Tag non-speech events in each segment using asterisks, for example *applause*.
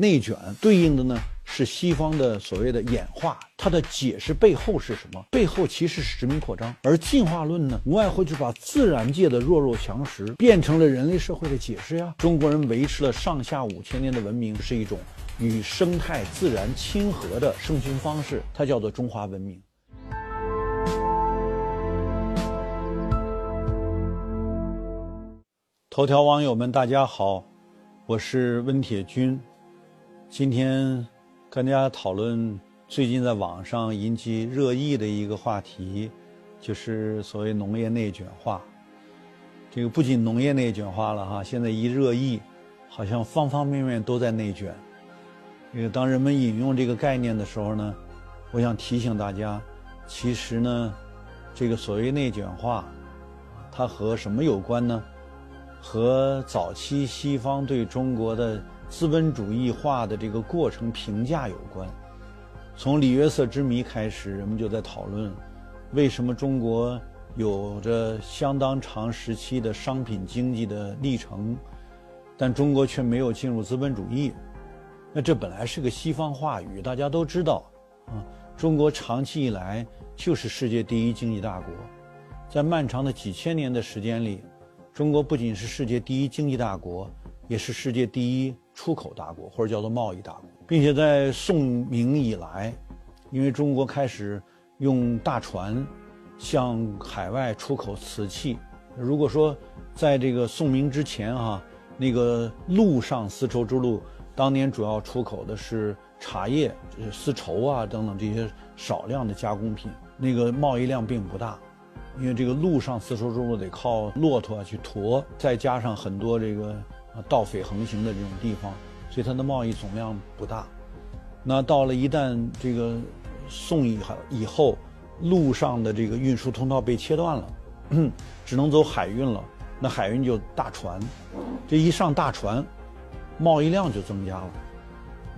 内卷对应的呢是西方的所谓的演化，它的解释背后是什么？背后其实是殖民扩张，而进化论呢，无外乎就把自然界的弱肉强食变成了人类社会的解释呀。中国人维持了上下五千年的文明，是一种与生态自然亲和的生存方式，它叫做中华文明。头条网友们，大家好，我是温铁军。今天跟大家讨论最近在网上引起热议的一个话题，就是所谓农业内卷化。这个不仅农业内卷化了哈，现在一热议，好像方方面面都在内卷。这个当人们引用这个概念的时候呢，我想提醒大家，其实呢，这个所谓内卷化，它和什么有关呢？和早期西方对中国的资本主义化的这个过程评价有关。从里约瑟之谜开始，人们就在讨论，为什么中国有着相当长时期的商品经济的历程，但中国却没有进入资本主义？那这本来是个西方话语，大家都知道啊。中国长期以来就是世界第一经济大国，在漫长的几千年的时间里。中国不仅是世界第一经济大国，也是世界第一出口大国，或者叫做贸易大国，并且在宋明以来，因为中国开始用大船向海外出口瓷器。如果说在这个宋明之前啊，那个陆上丝绸之路当年主要出口的是茶叶、丝绸啊等等这些少量的加工品，那个贸易量并不大。因为这个路上丝绸之路得靠骆驼去驮，再加上很多这个啊盗匪横行的这种地方，所以它的贸易总量不大。那到了一旦这个宋以以后，路上的这个运输通道被切断了，只能走海运了。那海运就大船，这一上大船，贸易量就增加了。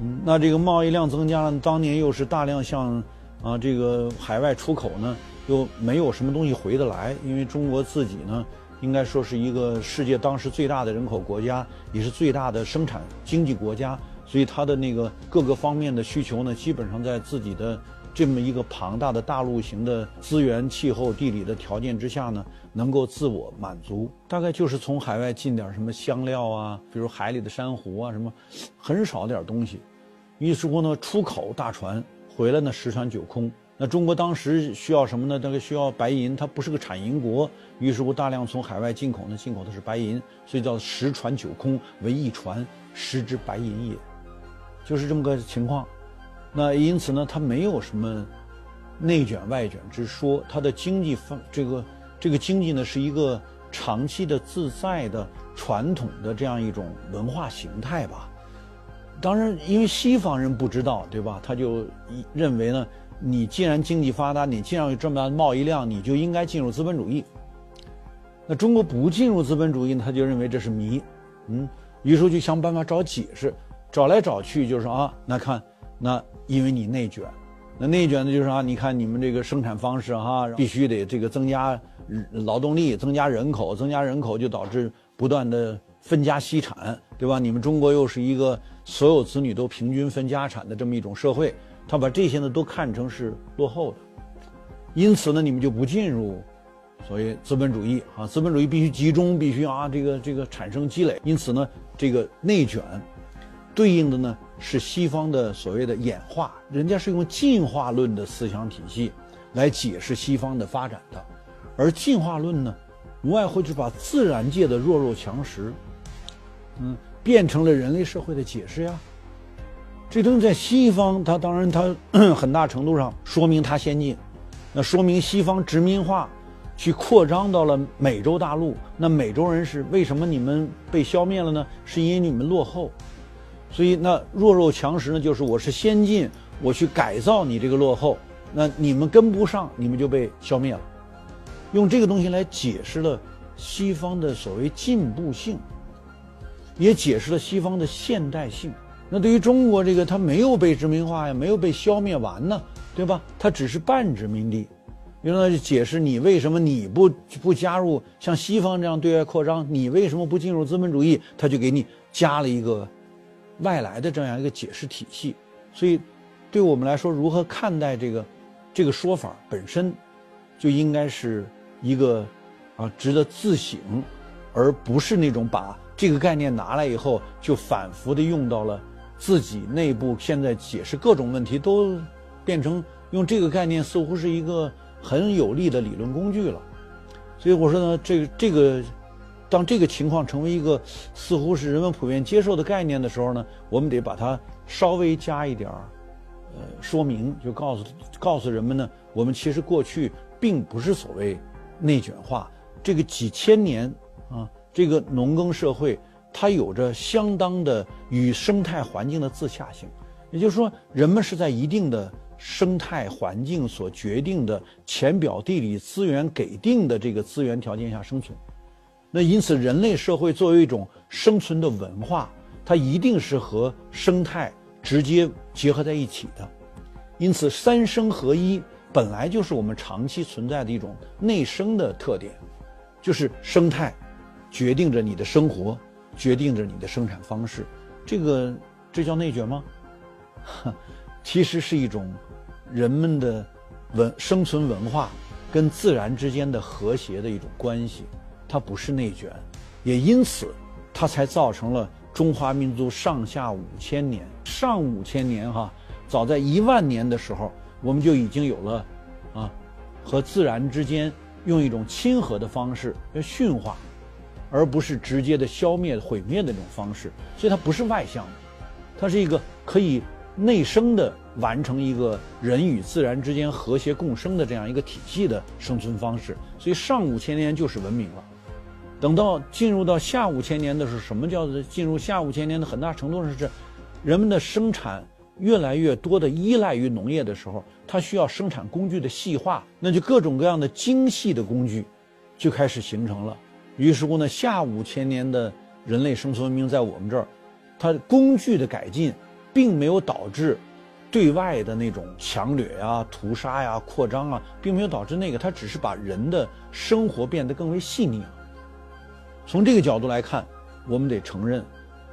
嗯，那这个贸易量增加了，当年又是大量向啊这个海外出口呢。又没有什么东西回得来，因为中国自己呢，应该说是一个世界当时最大的人口国家，也是最大的生产经济国家，所以它的那个各个方面的需求呢，基本上在自己的这么一个庞大的大陆型的资源、气候、地理的条件之下呢，能够自我满足。大概就是从海外进点什么香料啊，比如海里的珊瑚啊，什么很少点东西。于是乎呢，出口大船回来呢，十船九空。那中国当时需要什么呢？那个需要白银，它不是个产银国，于是乎大量从海外进口呢，进口的是白银，所以叫十船九空为一船，十之白银也，就是这么个情况。那因此呢，它没有什么内卷外卷之说，它的经济方这个这个经济呢，是一个长期的自在的传统的这样一种文化形态吧。当然，因为西方人不知道，对吧？他就认为呢。你既然经济发达，你既然有这么大的贸易量，你就应该进入资本主义。那中国不进入资本主义，他就认为这是谜，嗯，于是就想办法找解释，找来找去就是啊，那看，那因为你内卷，那内卷的就是啊，你看你们这个生产方式哈，必须得这个增加劳动力，增加人口，增加人口就导致不断的分家析产，对吧？你们中国又是一个所有子女都平均分家产的这么一种社会。他把这些呢都看成是落后的，因此呢，你们就不进入所谓资本主义啊，资本主义必须集中，必须啊，这个这个产生积累。因此呢，这个内卷对应的呢是西方的所谓的演化，人家是用进化论的思想体系来解释西方的发展的，而进化论呢，无外乎就是把自然界的弱肉强食，嗯，变成了人类社会的解释呀。这东西在西方，它当然它 *clears throat* 很大程度上说明它先进，那说明西方殖民化去扩张到了美洲大陆。那美洲人是为什么你们被消灭了呢？是因为你们落后，所以那弱肉强食呢，就是我是先进，我去改造你这个落后，那你们跟不上，你们就被消灭了。用这个东西来解释了西方的所谓进步性，也解释了西方的现代性。那对于中国这个，它没有被殖民化呀，没有被消灭完呢，对吧？它只是半殖民地，用来解释你为什么你不不加入像西方这样对外扩张，你为什么不进入资本主义？他就给你加了一个外来的这样一个解释体系。所以，对我们来说，如何看待这个这个说法本身，就应该是一个啊值得自省，而不是那种把这个概念拿来以后就反复的用到了自己内部。现在解释各种问题都变成用这个概念，似乎是一个很有力的理论工具了。所以我说呢，这个这个。当这个情况成为一个似乎是人们普遍接受的概念的时候呢，我们得把它稍微加一点儿，呃，说明，就告诉告诉人们呢，我们其实过去并不是所谓内卷化，这个几千年啊，这个农耕社会它有着相当的与生态环境的自洽性，也就是说，人们是在一定的生态环境所决定的浅表地理资源给定的这个资源条件下生存。那因此，人类社会作为一种生存的文化，它一定是和生态直接结合在一起的。因此，三生合一本来就是我们长期存在的一种内生的特点，就是生态决定着你的生活，决定着你的生产方式。这个这叫内卷吗？*laughs* 其实是一种人们的文生存文化跟自然之间的和谐的一种关系。它不是内卷，也因此，它才造成了中华民族上下五千年。上五千年哈，早在一万年的时候，我们就已经有了，啊，和自然之间用一种亲和的方式要驯化，而不是直接的消灭毁灭的那种方式。所以它不是外向的，它是一个可以内生的完成一个人与自然之间和谐共生的这样一个体系的生存方式。所以上五千年就是文明了。等到进入到下五千年的时候，什么叫做进入下五千年的很大程度上是，人们的生产越来越多的依赖于农业的时候，它需要生产工具的细化，那就各种各样的精细的工具就开始形成了。于是乎呢，下五千年的人类生存文明在我们这儿，它工具的改进，并没有导致对外的那种强掠呀、屠杀呀、扩张啊，并没有导致那个，它只是把人的生活变得更为细腻了。从这个角度来看，我们得承认，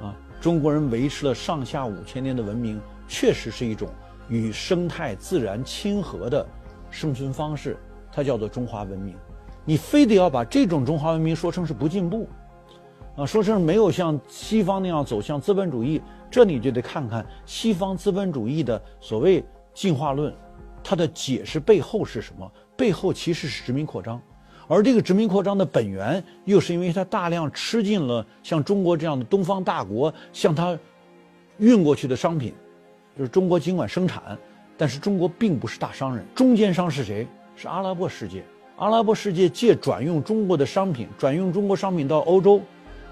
啊，中国人维持了上下五千年的文明，确实是一种与生态自然亲和的生存方式，它叫做中华文明。你非得要把这种中华文明说成是不进步，啊，说成没有像西方那样走向资本主义，这你就得看看西方资本主义的所谓进化论，它的解释背后是什么？背后其实是殖民扩张。而这个殖民扩张的本源，又是因为它大量吃进了像中国这样的东方大国向它运过去的商品，就是中国尽管生产，但是中国并不是大商人，中间商是谁？是阿拉伯世界。阿拉伯世界借转用中国的商品，转用中国商品到欧洲，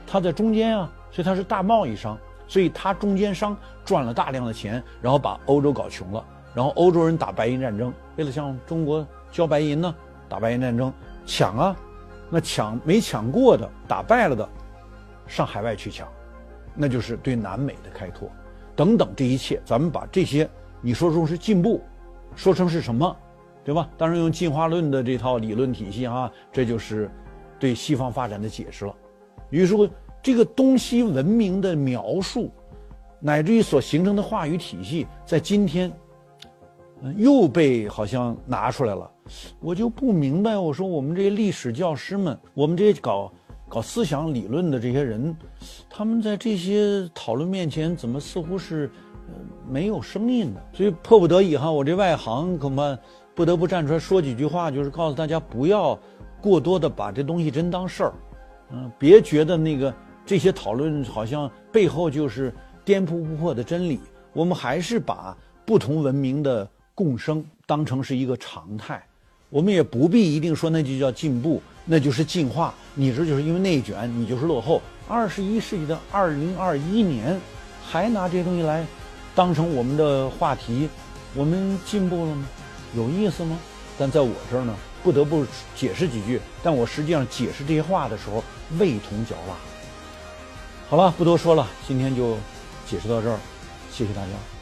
它在中间啊，所以它是大贸易商，所以它中间商赚了大量的钱，然后把欧洲搞穷了，然后欧洲人打白银战争，为了向中国交白银呢，打白银战争。抢啊，那抢没抢过的、打败了的，上海外去抢，那就是对南美的开拓，等等这一切，咱们把这些你说成是进步，说成是什么，对吧？当然用进化论的这套理论体系啊，这就是对西方发展的解释了。于是乎，这个东西文明的描述，乃至于所形成的话语体系，在今天。又被好像拿出来了，我就不明白。我说我们这些历史教师们，我们这些搞搞思想理论的这些人，他们在这些讨论面前，怎么似乎是没有声音的？所以迫不得已哈，我这外行恐怕不得不站出来说几句话，就是告诉大家不要过多的把这东西真当事儿，嗯，别觉得那个这些讨论好像背后就是颠扑不破的真理。我们还是把不同文明的。共生当成是一个常态，我们也不必一定说那就叫进步，那就是进化。你这就是因为内卷，你就是落后。二十一世纪的二零二一年，还拿这些东西来当成我们的话题，我们进步了吗？有意思吗？但在我这儿呢，不得不解释几句。但我实际上解释这些话的时候，味同嚼蜡。好了，不多说了，今天就解释到这儿，谢谢大家。